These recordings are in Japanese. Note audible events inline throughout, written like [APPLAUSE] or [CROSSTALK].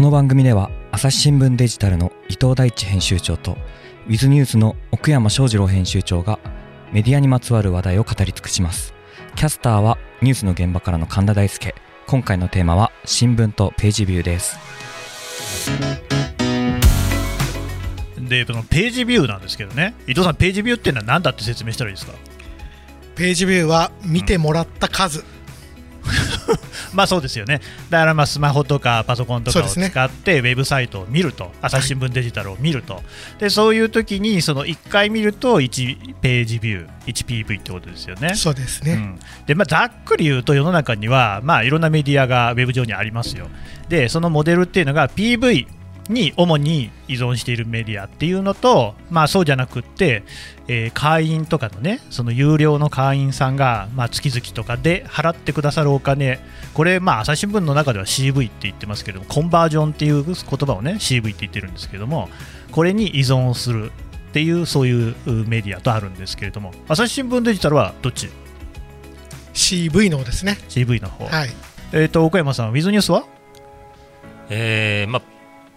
この番組では朝日新聞デジタルの伊藤大地編集長とウィズニュースの奥山翔二郎編集長がメディアにまつわる話題を語り尽くします。キャスターはニュースの現場からの神田大輔。今回のテーマは新聞とページビューです。でそのページビューなんですけどね。伊藤さんページビューっていうのは何だって説明したらいいですか？ページビューは見てもらった数、まあそうですよね。だからまあスマホとかパソコンとかを使ってウェブサイトを見ると、朝日新聞デジタルを見ると。でそういう時にその1回見ると1ページビュー 1PV ってことですよね。そうですね、うん、でまあ、ざっくり言うと世の中には、まあ、いろんなメディアがウェブ上にありますよ。でそのモデルっていうのが PV に主に依存しているメディアっていうのと、まあ、そうじゃなくって、えー会員とかのねその有料の会員さんが、まあ、月々とかで払ってくださるお金これ、まあ、朝日新聞の中では CV って言ってますけどもコンバージョンっていう言葉をね CV って言ってるんですけどもこれに依存するっていうそういうメディアとあるんですけれども朝日新聞デジタルはどっち？CV の方ですね。CV の方、はい。えっ、と岡山さんウィズニュースは？えーまあ、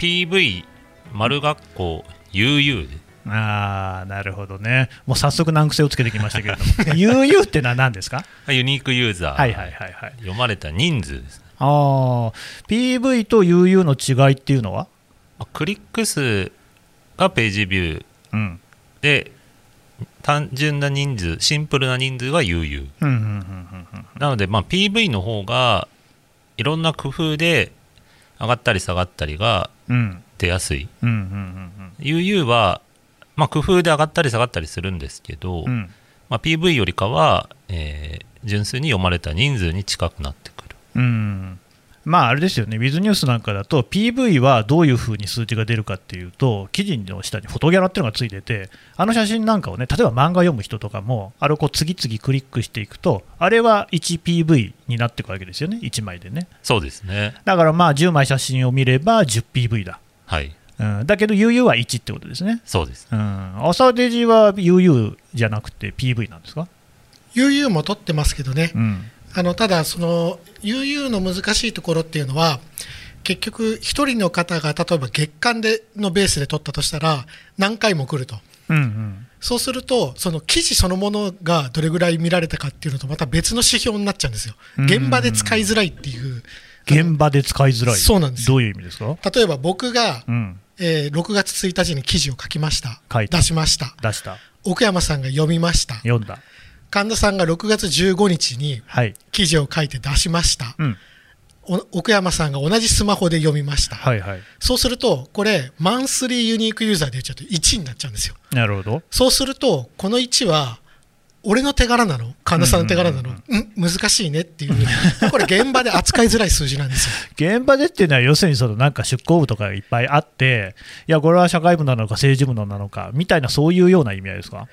PV 丸学校 UU でああなるほどね。もう早速難癖をつけてきましたけれども。[LAUGHS] UU ってのは何ですか？ユニークユーザー、はいはいはいはい。読まれた人数ですね。ああ PV と UU の違いっていうのは？まあクリック数がページビュー。うん。で単純な人数シンプルな人数は UU なので、まあ、PV の方がいろんな工夫で上がったり下がったりがうん出やすい。UU は、まあ、工夫で上がったり下がったりするんですけど、うん。うんまあ、PV よりかは、えー純粋に読まれた人数に近くなってくる。うんまああれですよね、ウィズニュースなんかだと、PV はどういうふうに数値が出るかっていうと、記事の下にフォトギャラっていうのがついてて、あの写真なんかをね、例えば漫画読む人とかも、あれをこう次々クリックしていくと、あれは 1PV になっていくわけですよね、1枚でね。そうですね。だからまあ10枚写真を見れば 10PV だ。はい。うん、だけど UU は1ってことですね。そうです。うん、朝デジは UU じゃなくて PV なんですか、UU も取ってますけどね、うんあのただその UU の難しいところっていうのは結局一人の方が例えば月間でのベースで取ったとしたら何回も来ると。うんうん。そうするとその記事そのものがどれぐらい見られたかっていうのとまた別の指標になっちゃうんですよ。うん。現場で使いづらいっていう。現場で使いづらい、そうなんです。どういう意味ですか、例えば僕が、うん、えー6月1日に記事を書きました。書いた。出しました。出した、奥山さんが読みました。読んだ、神田さんが6月15日にはい、記事を書いて出しました、うん、お奥山さんが同じスマホで読みました、はいはい、そうするとこれマンスリーユニークユーザーで言っちゃうと1になっちゃうんですよ。なるほど、そうするとこの1は俺の手柄なの？神田さんの手柄なの？うん難しいねっていう [LAUGHS] これ現場で扱いづらい数字なんですよ。[LAUGHS] 現場でっていうのは、要するにそのなんか出向部とかがいっぱいあって、いや、これは社会部なのか政治部なのかみたいな、そういうような意味合いですか、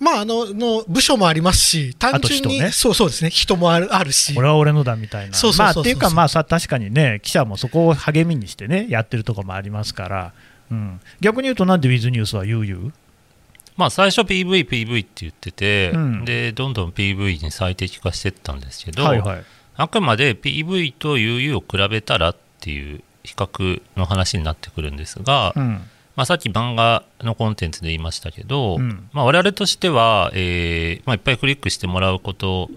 まああのの部署もありますし単純に、あと人ね。そうそうですね。人もあるあるし。これは俺のだみたいな、そうそうそうそう。まあっていうか、まあさ確かにね、記者もそこを励みにしてね、やってるところもありますから、うん、逆に言うと、なんでウィズニュースは言う言うまあ最初 PV、PV って言ってて、うん。でどんどん PV に最適化していったんですけど、はいはい、あくまで PV と UU を比べたらっていう比較の話になってくるんですが、うんまあ、さっき漫画のコンテンツで言いましたけど、うん。まあ、我々としては、えーまあ、いっぱいクリックしてもらうこと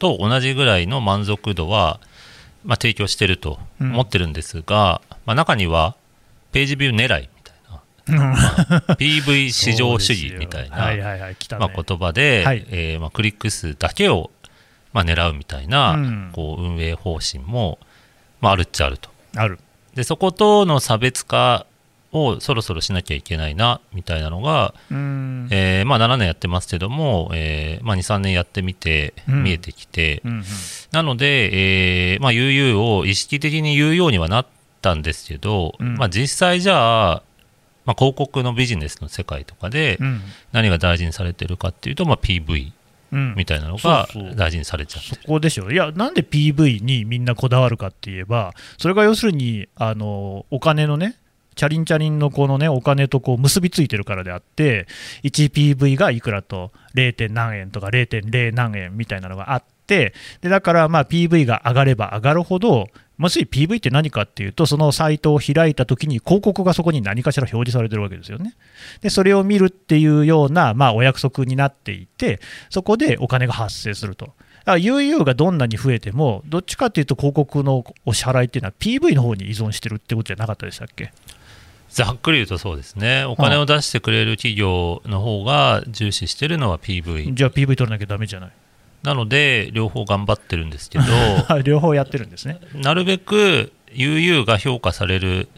と同じぐらいの満足度は、まあ、提供してると思ってるんですが、まあ、中にはページビュー狙いみたいな、まあ PV 至上主義みたいな、まあ、言葉で、はい。えーまあ、クリック数だけを、まあ、狙うみたいな、うん。こう運営方針も、まあ、あるっちゃあると。ある、でそことの差別化をそろそろしなきゃいけないなみたいなのが、うん。えーまあ、7年やってますけども、えーまあ、23年やってみてうん。見えてきて、うんうん。なので、えーまあ、UU を意識的に言うようにはなったんですけど、うん。まあ、実際じゃあ、まあ、広告のビジネスの世界とかでうん。何が大事にされてるかっていうと、まあ、PV うん。みたいなのがそうそう。大事にされちゃってそる。こでしょ。いやなんで PV にみんなこだわるかって言えばそれが要するにあのお金のねチャリンチャリンのこのねお金とこう結びついてるからであって 1PV がいくらと 0. 何円とか0.0何円みたいなのがあってでだからまあ PV が上がれば上がるほどもし PV って何かっていうと、そのサイトを開いたときに、広告がそこに何かしら表示されてるわけですよね。で、それを見るっていうような、まあ、お約束になっていて、そこでお金が発生すると。だから UU がどんなに増えても、どっちかっていうと、広告のお支払いっていうのは PV の方に依存してるってことじゃなかったでしたっけ？ざっくり言うとそうですね、お金を出してくれる企業の方が重視してるのは PV。じゃあ PV 取らなきゃだめじゃない？なので、両方頑張ってるんですけど、[LAUGHS] 両方やってるんですね。なるべく UU が評価される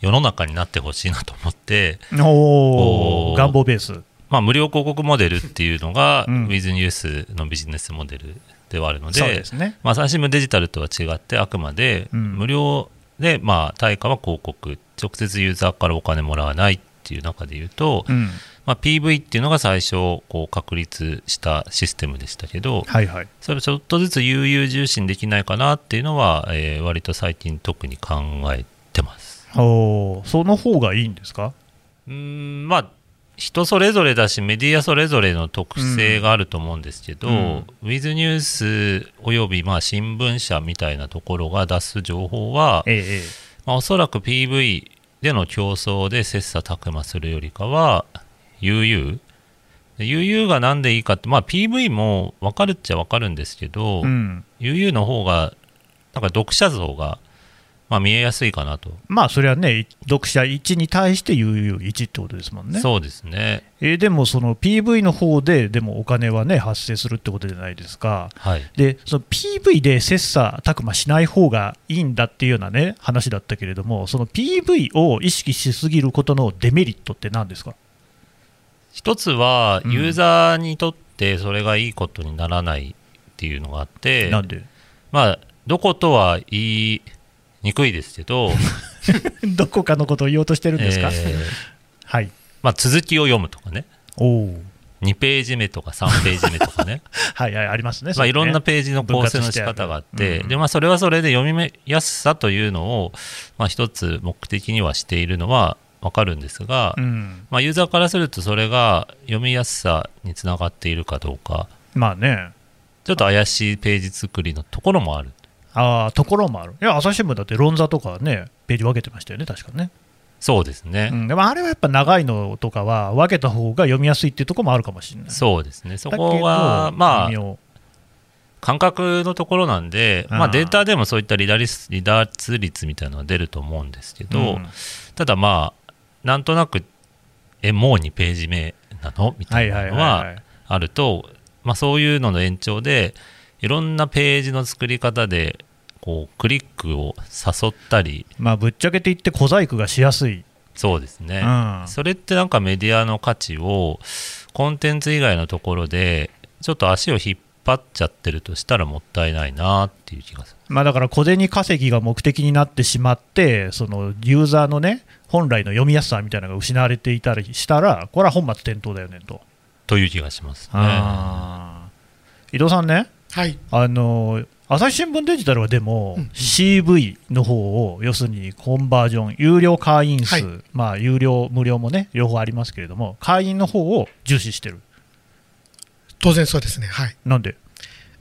世の中になってほしいなと思って、お願望ベース。まあ、無料広告モデルっていうのが、うん With ニュースのビジネスモデルではあるので、そうですね。まあ、朝日新聞デジタルとは違って、あくまでうん無料で、まあ、対価は広告、直接ユーザーからお金もらわないっていう中で言うと、うん。まあ、PV っていうのが最初こう確立したシステムでしたけど、はいはい。それをちょっとずつ悠々重視にできないかなっていうのは、えー割と最近特に考えてます。おーその方がいいんですか？うーんまあ人それぞれだしメディアそれぞれの特性があると思うんですけど、うん With ニュースおよびまあ新聞社みたいなところが出す情報は、ええええ。まあ、おそらく PV での競争で切磋琢磨するよりかは UU UU がなんでいいかって、まあ、PV も分かるっちゃ分かるんですけど、うん。UU の方がなんか読者像が、まあ、見えやすいかなと、まあそれはね、読者1に対して UU1 ってことですもんね。そうですね。えーでもその PV の方で、でもお金はね、発生するってことじゃないですか。はい。で、その PV で切磋琢磨しない方がいいんだっていうようなね、話だったけれども、その PV を意識しすぎることのデメリットって何ですか？一つはうん。ユーザーにとってそれがいいことにならないっていうのがあって、なんで？まあどことは言いにくいですけど [LAUGHS] どこかのことを言おうとしてるんですか、えーはい。まあ、続きを読むとかねおお。2ページ目とか3ページ目とかね [LAUGHS] はいはい、ありますね。まあ、いろんなページの構成の仕方があって、でまあ、それはそれで読みやすさというのを、まあ、一つ目的にはしているのは分かるんですが、うん。まあ、ユーザーからするとそれが読みやすさにつながっているかどうかまあね。ちょっと怪しいページ作りのところもあるああ、ところもある。いや、朝日新聞だって論座とかね、ページ分けてましたよね、確かね。そうですね、うん、でもあれはやっぱ長いのとかは分けた方が読みやすいっていうところもあるかもしれない。そうですね。そこはまあ感覚のところなんで、まあ、データでもそういった離脱率離脱率みたいなのが出ると思うんですけど、うん。ただまあなんとなくえもう2ページ目なの？みたはいなのはあると、まあ、そういうのの延長でいろんなページの作り方でこうクリックを誘ったりまあ、ぶっちゃけて言って小細工がしやすい。そうですね、うんそれってなんかメディアの価値をコンテンツ以外のところでちょっと足を引っ張っちゃってるとしたらもったいないなっていう気がするまあ、だから小銭稼ぎが目的になってしまって、そのユーザーのね、本来の読みやすさみたいなのが失われていたりしたら、これは本末転倒だよねと。という気がしますね。伊藤さんね、はい。あの朝日新聞デジタルはでも、うん CV の方を、要するにコンバージョン、有料会員数、はい。まあ、有料、無料もね、両方ありますけれども、会員の方を重視してる。当然そうですね。はい。なんで？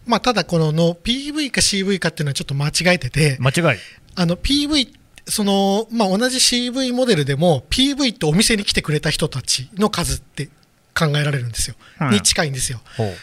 まあただこのの PV か CV かっていうのはちょっと間違えてて間違い。あの PV そのまあ同じ CV モデルでも PV ってお店に来てくれた人たちの数って考えられるんですよ、うんに近いんですよ。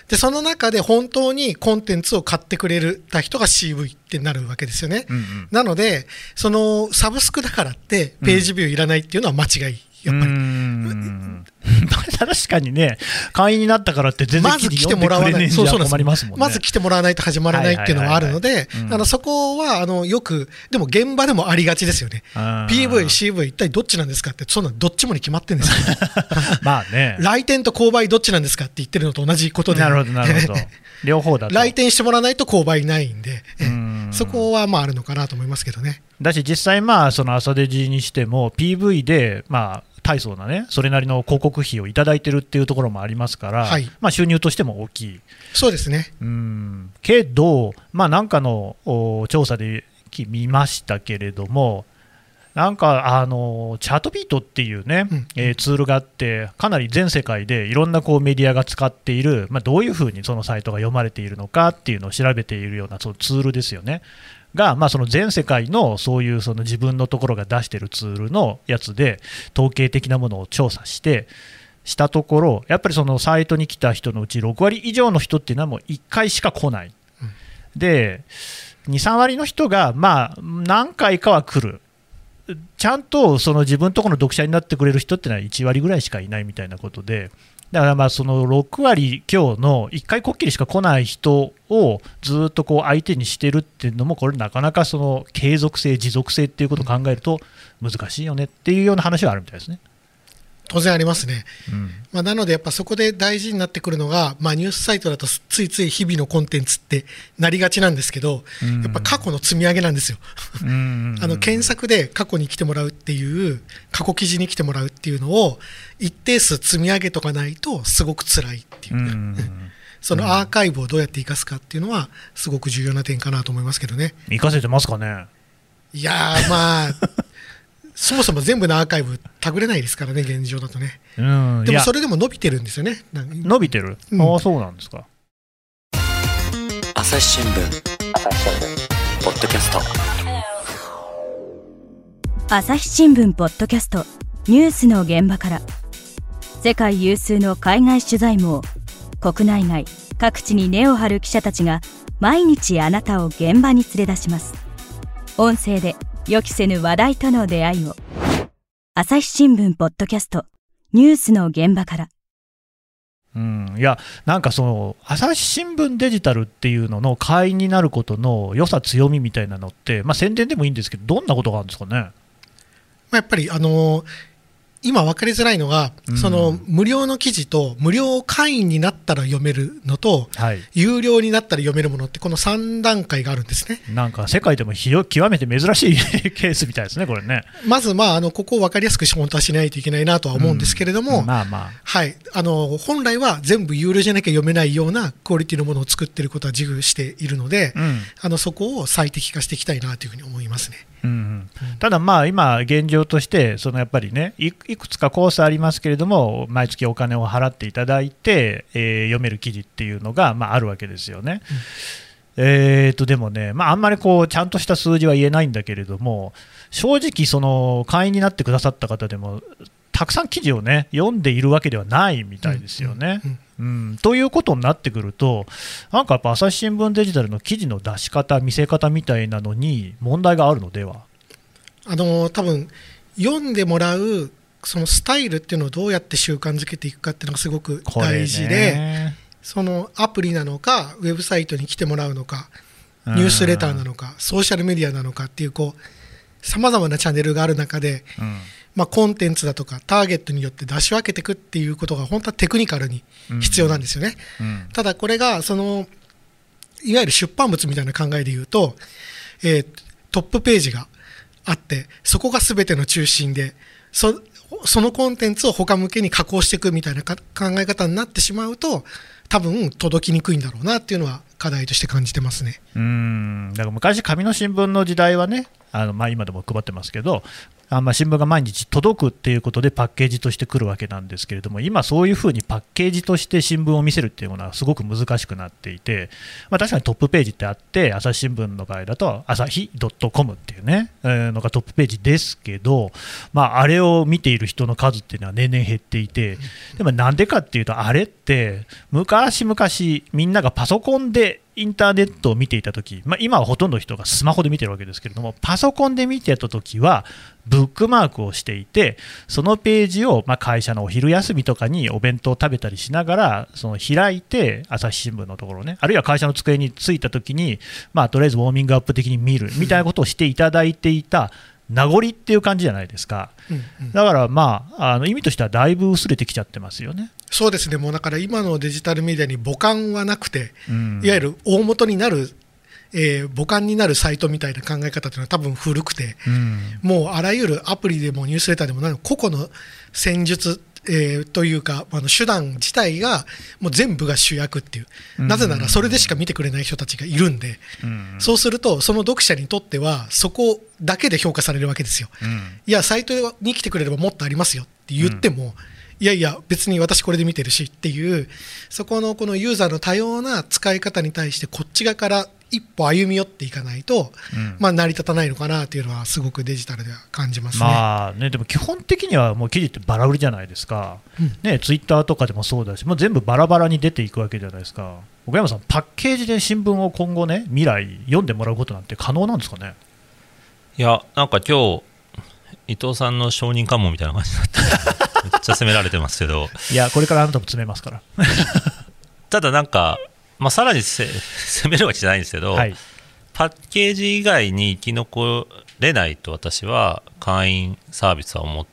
でその中で本当にコンテンツを買ってくれた人が CV ってなるわけですよね、うんうん。なのでそのサブスクだからってページビューいらないっていうのは間違い、やっぱり。うーん [LAUGHS] 確かにね、会員になったからって全然まず来てもらわない、そうそうりますもんね。まず来てもらわないと始まらないっていうのはあるのであのそこはあのよく、でも現場でもありがちですよね。PV、CV、一体どっちなんですかって、そんなんどっちもに決まってるんですよ。[LAUGHS] まあね。来店と購買どっちなんですかって言ってるのと同じことで、なるほど、なるほど。[LAUGHS] 両方だと。来店してもらわないと購買ないんで、そこはまああるのかなと思いますけどね。だし、実際、まあ、その朝デジにしても、PV で、まあ、大層なね、それなりの広告費をいただいてるっていうところもありますから、はいまあ、収入としても大きい。そうですね。うんけど、まあ、なんかのお調査でき見ましたけれども、なんかあのチャットビートっていうね、うんえーツールがあって、かなり全世界でいろんなこうメディアが使っている、まあ、どういうふうにそのサイトが読まれているのかっていうのを調べているようなそのツールですよね。が、まあ、その全世界のそういうその自分のところが出してるツールのやつで統計的なものを調査してしたところやっぱりそのサイトに来た人のうち6割以上の人っていうのはもう1回しか来ない、で23割の人がまあ何回かは来る。ちゃんとその自分とこの読者になってくれる人ってのは1割ぐらいしかいないみたいなことで、だからまあその6割強の1回こっきりしか来ない人をずっとこう相手にしてるっていうのも、これ、なかなかその継続性、持続性っていうことを考えると難しいよねっていうような話はあるみたいですね。当然ありますね、うん、まあ、なので、やっぱそこで大事になってくるのが、まあ、ニュースサイトだとついつい日々のコンテンツってなりがちなんですけど、やっぱ過去の積み上げなんですよ、[LAUGHS] あの検索で過去に来てもらうっていう、過去記事に来てもらうっていうのを、一定数積み上げとかないと、すごく辛いっていう、[LAUGHS] そのアーカイブをどうやって生かすかっていうのは、すごく重要な点かなと思いますけどね。生かせてますかね？いやまあそもそも全部のアーカイブたぐれないですからね、現状だとね。うん、でもそれでも伸びてるんですよね。伸びてる、うん、ああ、そうなんですか。朝日新聞、朝日新聞、ポッドキャスト。朝日新聞ポッドキャスト。ニュースの現場から。世界有数の海外取材網。国内外。各地に根を張る記者たちが毎日あなたを現場に連れ出します。音声で予期せぬ話題との出会いを。朝日新聞ポッドキャスト。ニュースの現場から。うん、いや、なんかその、朝日新聞デジタルっていうのの会員になることの良さ、強みみたいなのって、まあ、宣伝でもいいんですけど、どんなことがあるんですかね？やっぱり、あのー今分かりづらいのが、うん、その無料の記事と無料会員になったら読めるのと、はい、有料になったら読めるものってこの3段階があるんですね。なんか世界でも極めて珍しい [LAUGHS] ケースみたいですねこれね。まずまああのここを分かりやすく本当はしないといけないなとは思うんですけれども、うん、まあまあ。はい。あの本来は全部有料じゃなきゃ読めないようなクオリティのものを作っていることは自負しているので、うん、あのそこを最適化していきたいなというふうに思いますね。うんうん、ただ、まあ今、現状として、そのやっぱりねい、いくつかコースありますけれども、毎月お金を払っていただいて、えー、読める記事っていうのが、まあ、あるわけですよね。うん、えーとでもね、まあ、あんまりこうちゃんとした数字は言えないんだけれども、正直、その会員になってくださった方でも、たくさん記事をね読んでいるわけではないみたいですよね。うん、ということになってくると、なんかやっぱ朝日新聞デジタルの記事の出し方、見せ方みたいなのに問題があるのでは？あの多分読んでもらうそのスタイルっていうのをどうやって習慣づけていくかっていうのがすごく大事で、そのアプリなのか、ウェブサイトに来てもらうのか、ニュースレターなのか、ソーシャルメディアなのかっていう、こう、さまざまなチャンネルがある中で、うん、まあ、コンテンツだとか、ターゲットによって出し分けていくっていうことが、本当はテクニカルに必要なんですよね。うん。うん、ただ、これが、その、いわゆる出版物みたいな考えで言うと、えー、トップページがあって、そこが全ての中心で、そそのコンテンツを他向けに加工していくみたいな考え方になってしまうと、多分届きにくいんだろうなっていうのは課題として感じてますね。うん。だから昔、紙の新聞の時代はね、あのまあ、今でも配ってますけど、あまあ、新聞が毎日届くっていうことでパッケージとして来るわけなんですけれども今、そういうふうにパッケージとして新聞を見せるっていうものはすごく難しくなっていて、まあ、確かにトップページってあって朝日新聞の場合だと朝日 .com っていうね、えー、のがトップページですけど、まあ、あれを見ている人の数っていうのは年々減っていてでもなんでかっていうとあれって昔々みんながパソコンでインターネットを見ていたとき、まあ、今はほとんどの人がスマホで見てるわけですけれども、パソコンで見てたときは、ブックマークをしていて、そのページをま会社のお昼休みとかにお弁当を食べたりしながら、その開いて、朝日新聞のところね、あるいは会社の机に着いたときに、まあ、とりあえずウォーミングアップ的に見るみたいなことをしていただいていた。名残っていう感じじゃないですか、だからまああの意味としてはだいぶ薄れてきちゃってますよね。そうですね。もうだから今のデジタルメディアに母艦はなくて、うん、いわゆる大元になるえー、母艦になるサイトみたいな考え方というのは多分古くて、うん、もうあらゆるアプリでもニュースレターでも何個々の戦術えー、というか、あの手段自体がもう全部が主役っていう、なぜならそれでしか見てくれない人たちがいるんで、そうすると、その読者にとっては、そこだけで評価されるわけですよ。いや、サイトに来てくれればもっとありますよって言っても、いやいや、別に私これで見てるしっていう、そこのこのユーザーの多様な使い方に対して、こっち側から一歩歩み寄っていかないと、うんまあ、成り立たないのかなというのはすごくデジタルでは感じますね。まあね、でも基本的にはもう記事ってバラ売りじゃないですか、うんね、ツイッターとかでもそうだし、もう全部バラバラに出ていくわけじゃないですか、岡山さん、パッケージで新聞を今後ね、未来、読んでもらうことなんて可能なんですかね？いや、なんか今日、伊藤さんの承認喚問みたいな感じになって、[LAUGHS] めっちゃ責められてますけど、いや、これからあなたも詰めますから。[LAUGHS] ただなんか、まあ、さらにせ [LAUGHS] 責めるわけじゃないんですけど、はい、パッケージ以外に生き残れないと私は会員サービスは思っ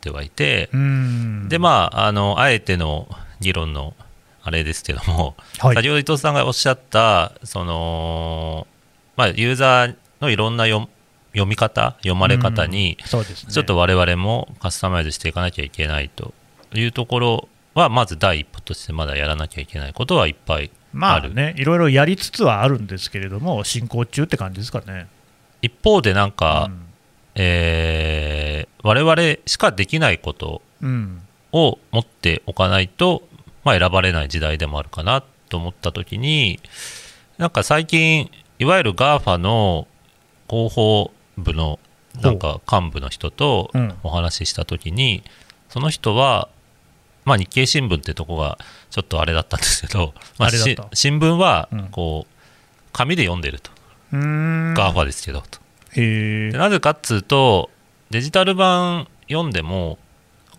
てはいて、うん。でまああのあえての議論のあれですけども、はい。先ほど伊藤さんがおっしゃったその、まあ、ユーザーのいろんな読読み方読まれ方にうん。ね。ちょっと我々もカスタマイズしていかなきゃいけないというところはまず第一歩としてまだやらなきゃいけないことはいっぱいある。まあね、いろいろやりつつはあるんですけれども、進行中って感じですかね。一方でなんか、うん。えー我々しかできないことうん。を持っておかないと、まあ、選ばれない時代でもあるかなと思った時になんか最近いわゆる GAFA の広報部のなんか幹部の人とうん。お話しした時に、その人は、まあ、日経新聞ってとこがちょっとあれだったんですけど、[LAUGHS] まあ、あれだった。し新聞はうん。こう紙で読んでると、うーん。GAFA ですけどと。なぜかっつうとデジタル版読んでも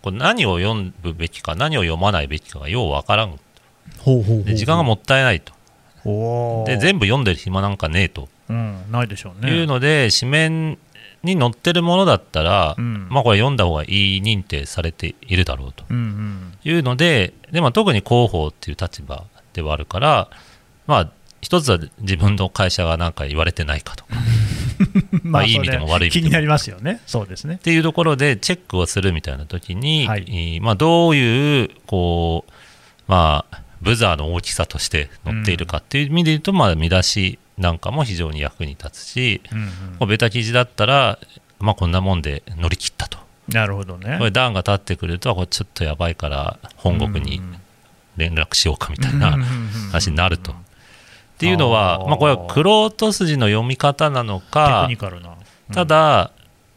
こう何を読むべきか何を読まないべきかがようわからん。ほうほうほうで時間がもったいないと。で全部読んでる暇なんかねえとうん、ないでしょうね。いうので紙面に載ってるものだったら、うん。まあこれ読んだ方がいい認定されているだろうと。うんうん。いうのでで、まあ、特に広報っていう立場ではあるからまあ一つは自分の会社が何か言われてないかとか。[LAUGHS] まあいい意味でも悪い意味でも。気になりますよね、そうですね。っ。ていうところでチェックをするみたいな時に、はい。えーまあ、どういうこう、まあ、ブザーの大きさとして載っているかっていう意味で言うと、まあ、見出しなんかも非常に役に立つし、うんうんこうベタ記事だったら、まあ、こんなもんで乗り切ったと。なるほどね。これ段が立ってくるとこれちょっとやばいから本国に連絡しようかみたいな話になると。っていうのは、まあ、これはクロート筋の読み方なのテかた、だ、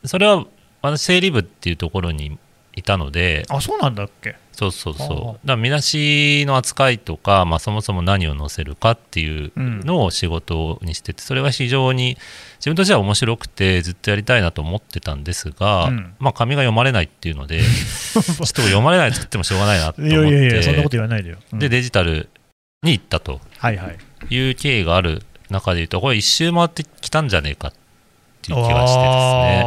それは私、整理部っていうところにいたので、あ、そうなんだっけ？そうそうそう、だから見出しの扱いとか、まあ、そもそも何を載せるかっていうのを仕事にしてて、それが非常に自分としては面白くて、ずっとやりたいなと思ってたんですが、うん。まあ、紙が読まれないっていうので、[LAUGHS] ちょっと読まれないと言ってもしょうがないなとい思って、やいやいや、そんなこと言わないでよ。うん。で、デジタルに行ったと。いう経緯がある中でいうと、これ、一周回ってきたんじゃねえかっていう気がしてですね。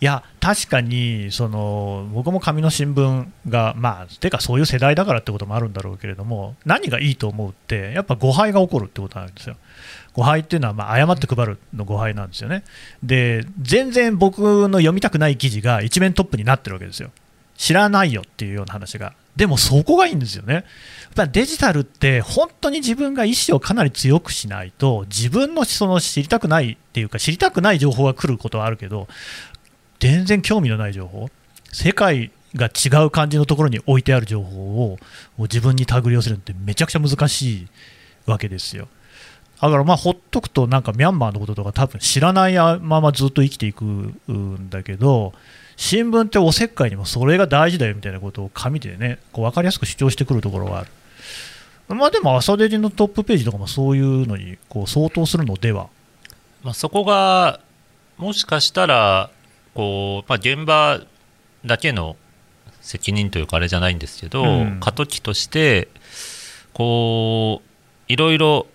いや確かにその僕も紙の新聞がまあてかそういう世代だからってこともあるんだろうけれども何がいいと思うってやっぱ誤配が起こるってことなんですよ。誤配っていうのはまあ誤って配るの誤配なんですよね。で全然僕の読みたくない記事が一面トップになってるわけですよ。知らないよっていうような話が。でもそこがいいんですよね。やっデジタルって本当に自分が意思をかなり強くしないと自分のその知りたくないっていうか知りたくない情報が来ることはあるけど全然興味のない情報世界が違う感じのところに置いてある情報を自分に手繰り寄せるってめちゃくちゃ難しいわけですよ。だからまあほっとくとなんかミャンマーのこととか多分知らないままずっと生きていくんだけど新聞っておせっかいにもそれが大事だよみたいなことを紙でねこう分かりやすく主張してくるところがある。まあでも朝デジのトップページとかもそういうのにこう相当するのでは。まあ、そこがもしかしたらこう、まあ、現場だけの責任というかあれじゃないんですけど、うん。過渡期としてこういろいろ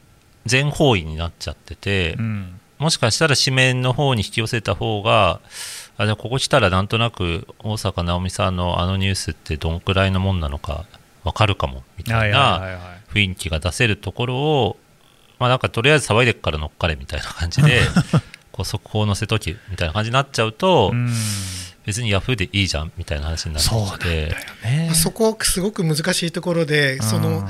全方位になっちゃってて、うん。もしかしたら紙面の方に引き寄せた方があじゃあここ来たらなんとなく大坂なおみさんのあのニュースってどんくらいのもんなのか分かるかもみたいな雰囲気が出せるところを、まあ、なんかとりあえず騒いでっから乗っかれみたいな感じで [LAUGHS] こう速報載せときみたいな感じになっちゃうと、うん。別にヤフーでいいじゃんみたいな話になってそうなんきてだよね。そこすごく難しいところでその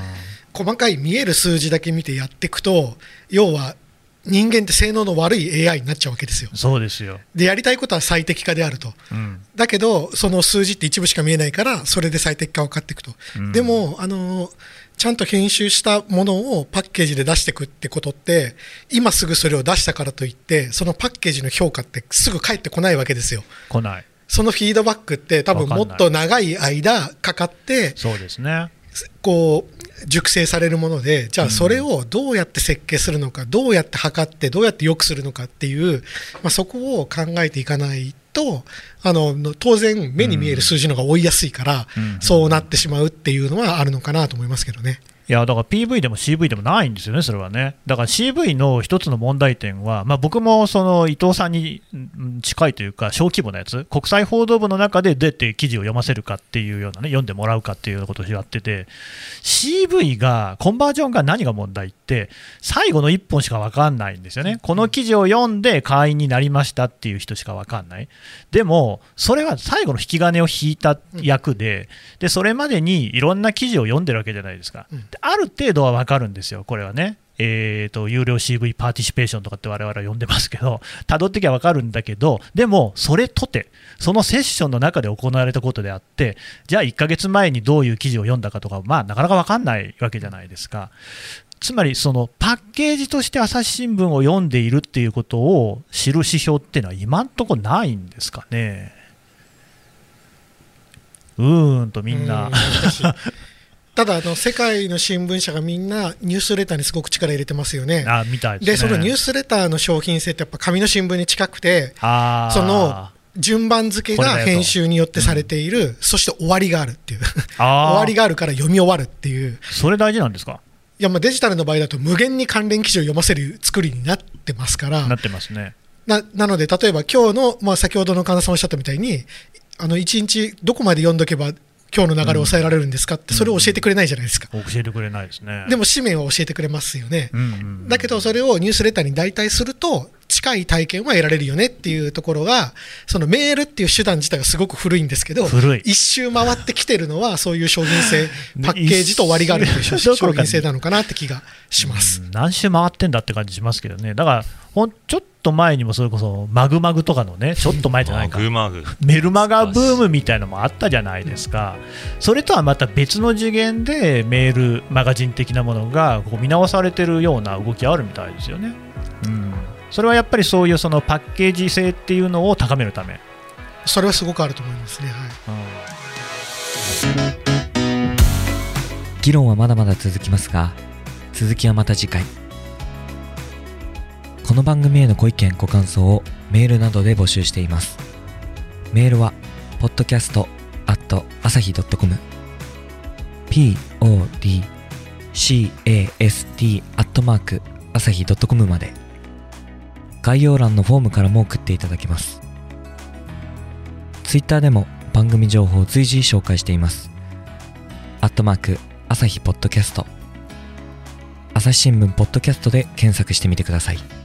細かい見える数字だけ見てやっていくと要は人間って性能の悪い AI になっちゃうわけですよ。そうですよ、でやりたいことは最適化であると。うん。だけどその数字って一部しか見えないからそれで最適化が分かっていくと、うん。でもあのちゃんと編集したものをパッケージで出していくってことって今すぐそれを出したからといってそのパッケージの評価ってすぐ返ってこないわけですよ。来ない。そのフィードバックって多分もっと長い間かかってそうですね。こう熟成されるものでじゃあそれをどうやって設計するのか、どうやって測ってどうやって良くするのかっていう、まあ、そこを考えていかないとあの当然目に見える数字の方が追いやすいから、うんそうなってしまうっていうのはあるのかなと思いますけどね。いやだから PV でも CV でもないんですよね、それはね。だから CV の一つの問題点は、まあ、僕もその伊藤さんにうん近いというか、小規模なやつ、国際報道部の中でどうやって記事を読ませるかっていうようなね、読んでもらうかっていうようなことをやってて、CV が、コンバージョンが何が問題って、最後の1本しか分かんないんですよね。この記事を読んで会員になりましたっていう人しか分かんない。でも、それは最後の引き金を引いた役で、でそれまでにいろんな記事を読んでるわけじゃないですか。ある程度は分かるんですよ、これはね。えー、と有料 CV パーティシペーションとかって我々は呼んでますけど、たどってきゃ分かるんだけど、でも、それとて、そのセッションの中で行われたことであって、じゃあ1ヶ月前にどういう記事を読んだかとか、まあ、なかなか分かんないわけじゃないですか。つまり、そのパッケージとして朝日新聞を読んでいるっていうことを知る指標っていうのは、今んとこないんですかね。うーんとみんな。ただあの世界の新聞社がみんなニュースレターにすごく力入れてますよね。あみたいですね。でそのニュースレターの商品性ってやっぱ紙の新聞に近くてその順番付けが編集によってされている、そして終わりがあるっていう。終わりがあるから読み終わるっていう。それ大事なんですか？いやまあデジタルの場合だと無限に関連記事を読ませる作りになってますから。なってますね。ななので例えば今日の、まあ、先ほどの神田さんおっしゃったみたいにあの1日どこまで読んどけば今日の流れを抑えられるんですかってそれを教えてくれないじゃないですか、教えてくれないですね。でも紙面は教えてくれますよね、うんうんうん。だけどそれをニュースレターに代替すると近い体験は得られるよねっていうところがそのメールっていう手段自体がすごく古いんですけど古い一周回ってきてるのはそういう商品性 [LAUGHS] パッケージと終わりがあるという商品性なのかなって気がします。うん何周回ってんだって感じしますけどね。だから、ほんちょっと前にもそれこそマグマグとかのね、ちょっと前じゃないか。マグマグメルマガブームみたいなのもあったじゃないですか、それとはまた別の次元でメール、マガジン的なものがこう見直されてるような動きあるみたいですよね。うん、それはやっぱりそういうそのパッケージ性っていうのを高めるため。それはすごくあると思いますね。はい。議論はまだまだ続きますが続きはまた次回。この番組へのご意見ご感想をメールなどで募集しています。メールは podcast at 朝日 .com podcast アットマーク朝日 .com まで概要欄のフォームからも送っていただけます。ツイッターでも番組情報を随時紹介しています。アットマーク朝日ポッドキャスト。朝日新聞ポッドキャストで検索してみてください。